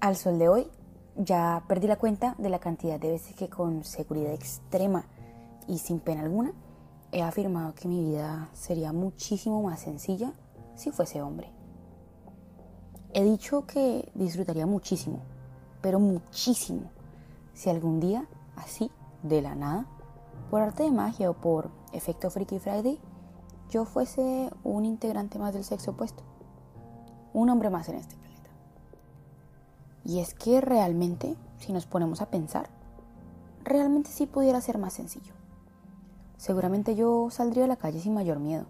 Al sol de hoy ya perdí la cuenta de la cantidad de veces que con seguridad extrema y sin pena alguna he afirmado que mi vida sería muchísimo más sencilla si fuese hombre. He dicho que disfrutaría muchísimo, pero muchísimo, si algún día, así, de la nada, por arte de magia o por efecto Freaky Friday, yo fuese un integrante más del sexo opuesto, un hombre más en este. Y es que realmente, si nos ponemos a pensar, realmente sí pudiera ser más sencillo. Seguramente yo saldría a la calle sin mayor miedo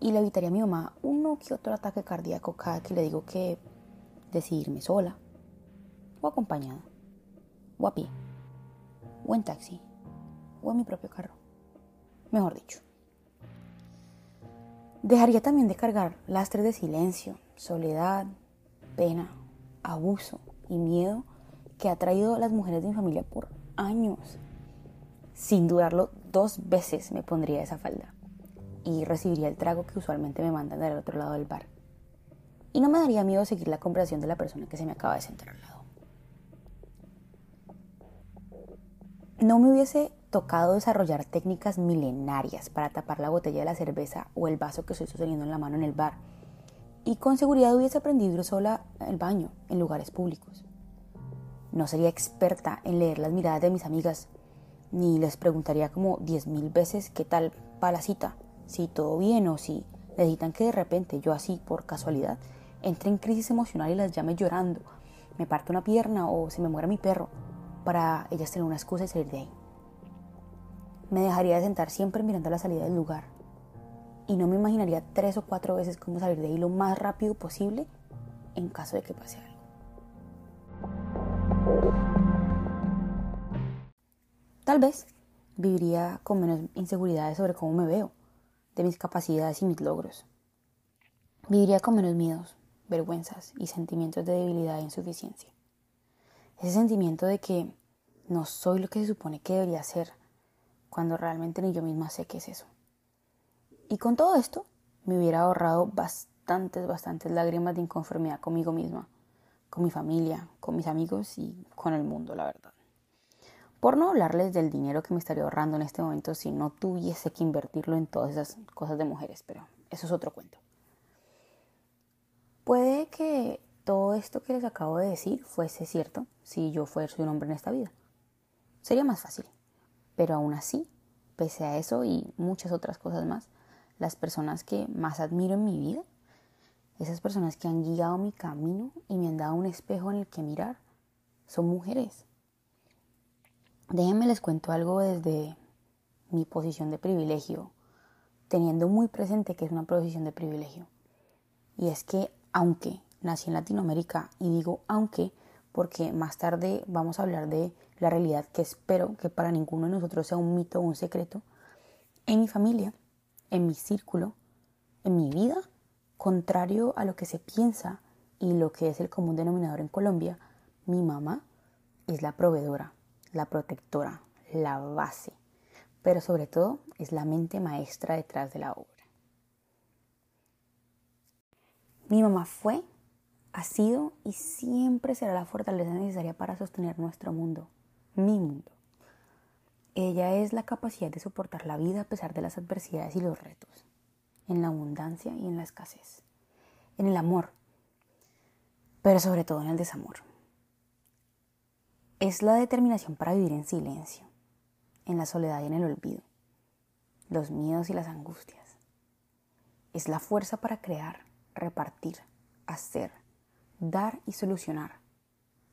y le evitaría a mi mamá uno que otro ataque cardíaco cada que le digo que decidirme sola o acompañada o a pie o en taxi o en mi propio carro. Mejor dicho. Dejaría también de cargar lastres de silencio, soledad, pena, abuso, y miedo que ha traído las mujeres de mi familia por años. Sin dudarlo, dos veces me pondría esa falda y recibiría el trago que usualmente me mandan del otro lado del bar. Y no me daría miedo seguir la conversación de la persona que se me acaba de sentar al lado. No me hubiese tocado desarrollar técnicas milenarias para tapar la botella de la cerveza o el vaso que estoy sosteniendo en la mano en el bar y con seguridad hubiese aprendido sola al baño en lugares públicos. No sería experta en leer las miradas de mis amigas, ni les preguntaría como diez mil veces qué tal para la cita, si todo bien o si necesitan que de repente yo así, por casualidad, entre en crisis emocional y las llame llorando, me parte una pierna o se me muera mi perro, para ellas tener una excusa y salir de ahí. Me dejaría de sentar siempre mirando la salida del lugar y no me imaginaría tres o cuatro veces cómo salir de ahí lo más rápido posible en caso de que pase algo. Tal vez viviría con menos inseguridades sobre cómo me veo, de mis capacidades y mis logros. Viviría con menos miedos, vergüenzas y sentimientos de debilidad e insuficiencia. Ese sentimiento de que no soy lo que se supone que debería ser, cuando realmente ni yo misma sé qué es eso. Y con todo esto me hubiera ahorrado bastantes, bastantes lágrimas de inconformidad conmigo misma, con mi familia, con mis amigos y con el mundo, la verdad. Por no hablarles del dinero que me estaría ahorrando en este momento si no tuviese que invertirlo en todas esas cosas de mujeres, pero eso es otro cuento. Puede que todo esto que les acabo de decir fuese cierto si yo fuese un hombre en esta vida. Sería más fácil. Pero aún así, pese a eso y muchas otras cosas más, las personas que más admiro en mi vida, esas personas que han guiado mi camino y me han dado un espejo en el que mirar, son mujeres. Déjenme les cuento algo desde mi posición de privilegio, teniendo muy presente que es una posición de privilegio. Y es que aunque nací en Latinoamérica, y digo aunque porque más tarde vamos a hablar de la realidad que espero que para ninguno de nosotros sea un mito o un secreto, en mi familia en mi círculo, en mi vida, contrario a lo que se piensa y lo que es el común denominador en Colombia, mi mamá es la proveedora, la protectora, la base, pero sobre todo es la mente maestra detrás de la obra. Mi mamá fue, ha sido y siempre será la fortaleza necesaria para sostener nuestro mundo, mi mundo. Ella es la capacidad de soportar la vida a pesar de las adversidades y los retos, en la abundancia y en la escasez, en el amor, pero sobre todo en el desamor. Es la determinación para vivir en silencio, en la soledad y en el olvido, los miedos y las angustias. Es la fuerza para crear, repartir, hacer, dar y solucionar.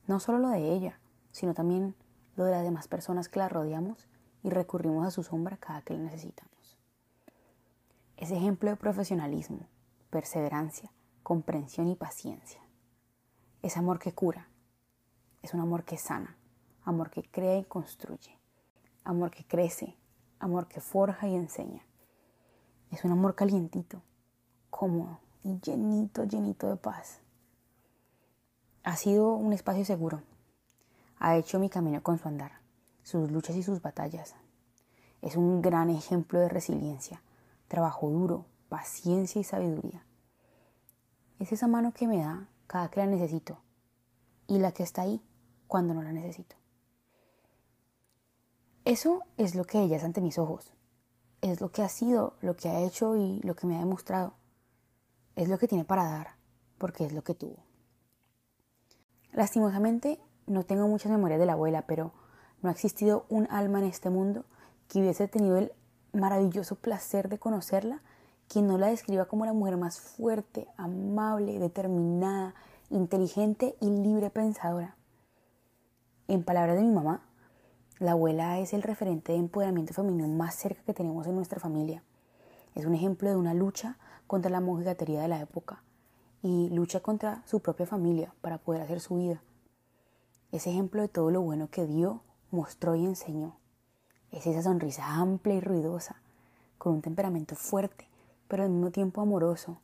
No solo lo de ella, sino también lo de las demás personas que la rodeamos y recurrimos a su sombra cada que la necesitamos. Es ejemplo de profesionalismo, perseverancia, comprensión y paciencia. Es amor que cura, es un amor que sana, amor que crea y construye, amor que crece, amor que forja y enseña. Es un amor calientito, cómodo y llenito, llenito de paz. Ha sido un espacio seguro ha hecho mi camino con su andar, sus luchas y sus batallas. Es un gran ejemplo de resiliencia, trabajo duro, paciencia y sabiduría. Es esa mano que me da cada que la necesito, y la que está ahí cuando no la necesito. Eso es lo que ella es ante mis ojos. Es lo que ha sido, lo que ha hecho y lo que me ha demostrado. Es lo que tiene para dar, porque es lo que tuvo. Lastimosamente, no tengo muchas memorias de la abuela, pero no ha existido un alma en este mundo que hubiese tenido el maravilloso placer de conocerla, quien no la describa como la mujer más fuerte, amable, determinada, inteligente y libre pensadora. En palabras de mi mamá, la abuela es el referente de empoderamiento femenino más cerca que tenemos en nuestra familia. Es un ejemplo de una lucha contra la mojigatería de la época y lucha contra su propia familia para poder hacer su vida. Es ejemplo de todo lo bueno que dio, mostró y enseñó. Es esa sonrisa amplia y ruidosa, con un temperamento fuerte, pero al mismo tiempo amoroso,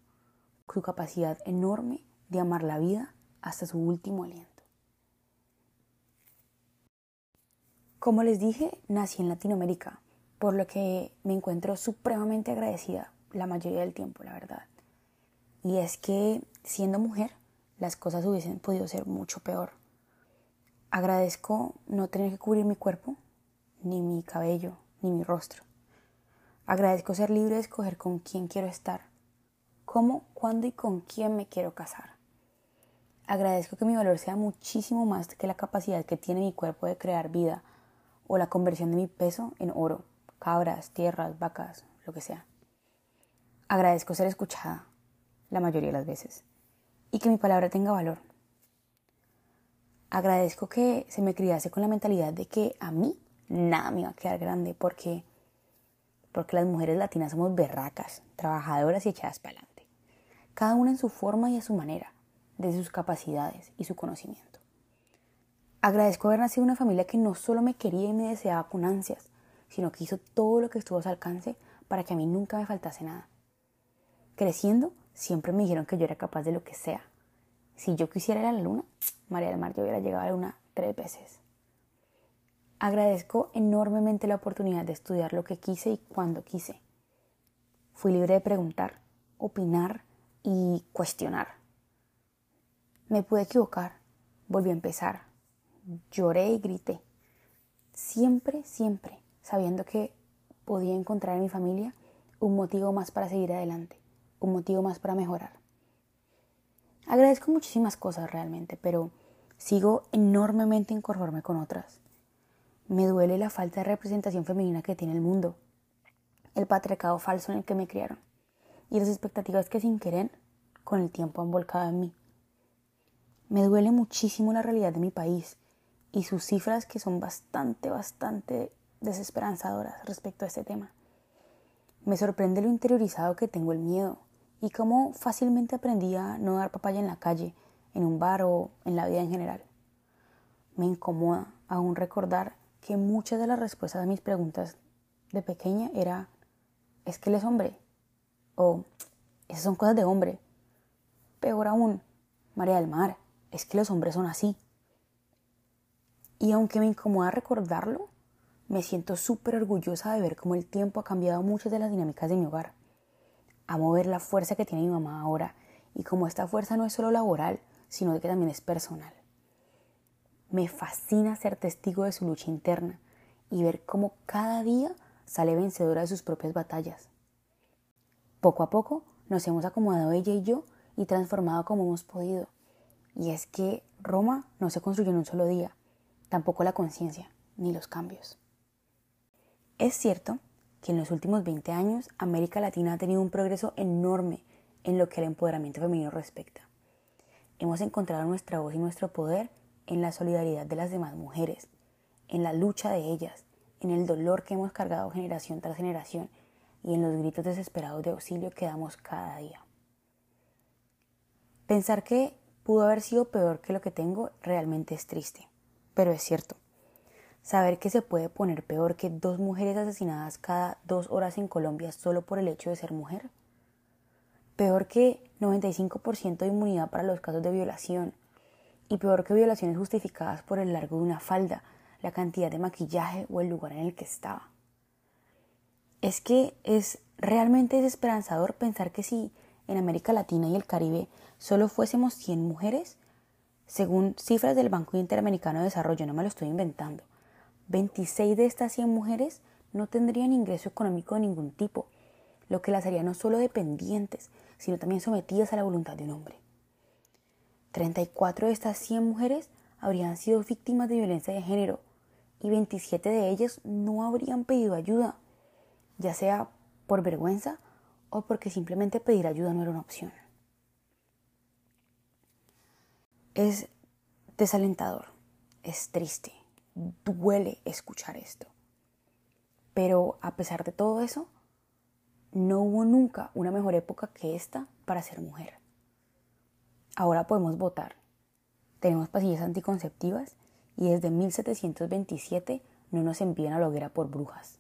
su capacidad enorme de amar la vida hasta su último aliento. Como les dije, nací en Latinoamérica, por lo que me encuentro supremamente agradecida la mayoría del tiempo, la verdad. Y es que siendo mujer, las cosas hubiesen podido ser mucho peor. Agradezco no tener que cubrir mi cuerpo, ni mi cabello, ni mi rostro. Agradezco ser libre de escoger con quién quiero estar, cómo, cuándo y con quién me quiero casar. Agradezco que mi valor sea muchísimo más que la capacidad que tiene mi cuerpo de crear vida o la conversión de mi peso en oro, cabras, tierras, vacas, lo que sea. Agradezco ser escuchada la mayoría de las veces y que mi palabra tenga valor. Agradezco que se me criase con la mentalidad de que a mí nada me iba a quedar grande porque, porque las mujeres latinas somos berracas, trabajadoras y echadas para adelante. Cada una en su forma y a su manera, desde sus capacidades y su conocimiento. Agradezco haber nacido en una familia que no solo me quería y me deseaba con ansias, sino que hizo todo lo que estuvo a su alcance para que a mí nunca me faltase nada. Creciendo, siempre me dijeron que yo era capaz de lo que sea. Si yo quisiera ir a la luna, María del Mar, yo hubiera llegado a la luna tres veces. Agradezco enormemente la oportunidad de estudiar lo que quise y cuando quise. Fui libre de preguntar, opinar y cuestionar. Me pude equivocar, volví a empezar, lloré y grité. Siempre, siempre sabiendo que podía encontrar en mi familia un motivo más para seguir adelante, un motivo más para mejorar. Agradezco muchísimas cosas realmente, pero sigo enormemente inconforme con otras. Me duele la falta de representación femenina que tiene el mundo, el patriarcado falso en el que me criaron y las expectativas que sin querer con el tiempo han volcado en mí. Me duele muchísimo la realidad de mi país y sus cifras que son bastante, bastante desesperanzadoras respecto a este tema. Me sorprende lo interiorizado que tengo el miedo y cómo fácilmente aprendí a no dar papaya en la calle, en un bar o en la vida en general. Me incomoda aún recordar que muchas de las respuestas a mis preguntas de pequeña era, ¿es que él es hombre? O, esas son cosas de hombre. Peor aún, María del Mar, es que los hombres son así. Y aunque me incomoda recordarlo, me siento súper orgullosa de ver cómo el tiempo ha cambiado muchas de las dinámicas de mi hogar. Amo ver la fuerza que tiene mi mamá ahora y cómo esta fuerza no es solo laboral, sino que también es personal. Me fascina ser testigo de su lucha interna y ver cómo cada día sale vencedora de sus propias batallas. Poco a poco nos hemos acomodado ella y yo y transformado como hemos podido. Y es que Roma no se construyó en un solo día, tampoco la conciencia ni los cambios. Es cierto que en los últimos 20 años América Latina ha tenido un progreso enorme en lo que al empoderamiento femenino respecta. Hemos encontrado nuestra voz y nuestro poder en la solidaridad de las demás mujeres, en la lucha de ellas, en el dolor que hemos cargado generación tras generación y en los gritos desesperados de auxilio que damos cada día. Pensar que pudo haber sido peor que lo que tengo realmente es triste, pero es cierto. Saber que se puede poner peor que dos mujeres asesinadas cada dos horas en Colombia solo por el hecho de ser mujer. Peor que 95% de inmunidad para los casos de violación, y peor que violaciones justificadas por el largo de una falda, la cantidad de maquillaje o el lugar en el que estaba. Es que es realmente desesperanzador pensar que si en América Latina y el Caribe solo fuésemos 100 mujeres, Según cifras del Banco Interamericano de Desarrollo, no me lo estoy inventando, 26 de estas 100 mujeres no tendrían ingreso económico de ningún tipo, lo que las haría no solo dependientes, sino también sometidas a la voluntad de un hombre. 34 de estas 100 mujeres habrían sido víctimas de violencia de género y 27 de ellas no habrían pedido ayuda, ya sea por vergüenza o porque simplemente pedir ayuda no era una opción. Es desalentador, es triste, duele escuchar esto. Pero a pesar de todo eso, no hubo nunca una mejor época que esta para ser mujer. Ahora podemos votar. Tenemos pastillas anticonceptivas y desde 1727 no nos envían a la hoguera por brujas.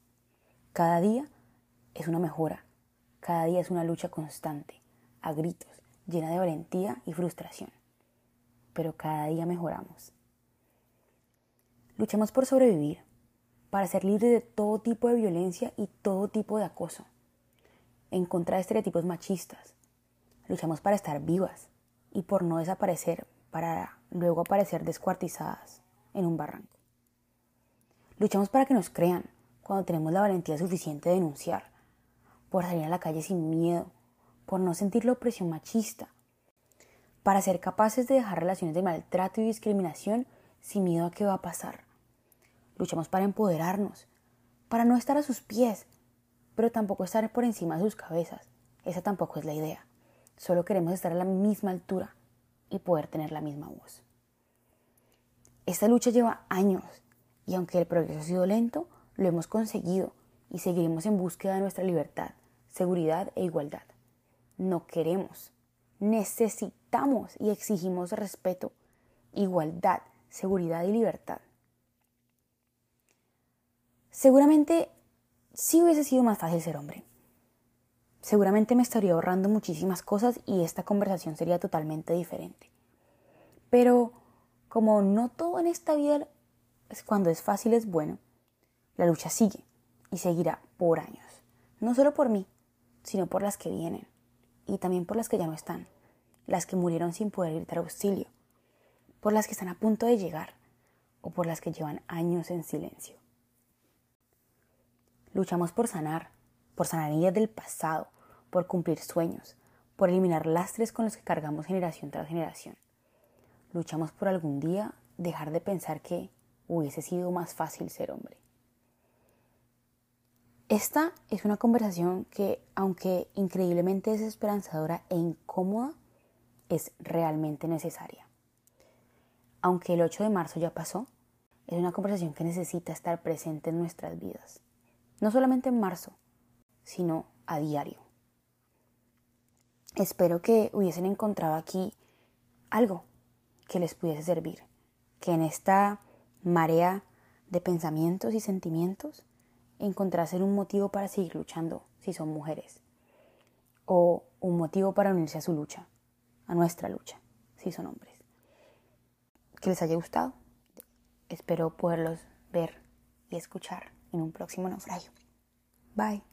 Cada día es una mejora, cada día es una lucha constante, a gritos, llena de valentía y frustración. Pero cada día mejoramos. Luchemos por sobrevivir, para ser libres de todo tipo de violencia y todo tipo de acoso, en contra de estereotipos machistas. Luchamos para estar vivas y por no desaparecer para luego aparecer descuartizadas en un barranco. Luchamos para que nos crean cuando tenemos la valentía suficiente de denunciar, por salir a la calle sin miedo, por no sentir la opresión machista, para ser capaces de dejar relaciones de maltrato y discriminación sin miedo a qué va a pasar. Luchamos para empoderarnos, para no estar a sus pies, pero tampoco estar por encima de sus cabezas. Esa tampoco es la idea. Solo queremos estar a la misma altura y poder tener la misma voz. Esta lucha lleva años y aunque el progreso ha sido lento, lo hemos conseguido y seguiremos en búsqueda de nuestra libertad, seguridad e igualdad. No queremos, necesitamos y exigimos respeto, igualdad, seguridad y libertad. Seguramente sí hubiese sido más fácil ser hombre. Seguramente me estaría ahorrando muchísimas cosas y esta conversación sería totalmente diferente. Pero como no todo en esta vida cuando es fácil es bueno, la lucha sigue y seguirá por años. No solo por mí, sino por las que vienen y también por las que ya no están, las que murieron sin poder gritar auxilio, por las que están a punto de llegar o por las que llevan años en silencio. Luchamos por sanar, por sanar heridas del pasado, por cumplir sueños, por eliminar lastres con los que cargamos generación tras generación. Luchamos por algún día dejar de pensar que hubiese sido más fácil ser hombre. Esta es una conversación que, aunque increíblemente desesperanzadora e incómoda, es realmente necesaria. Aunque el 8 de marzo ya pasó, es una conversación que necesita estar presente en nuestras vidas. No solamente en marzo, sino a diario. Espero que hubiesen encontrado aquí algo que les pudiese servir, que en esta marea de pensamientos y sentimientos encontrasen un motivo para seguir luchando si son mujeres, o un motivo para unirse a su lucha, a nuestra lucha, si son hombres. Que les haya gustado. Espero poderlos ver y escuchar en un próximo naufragio. Bye.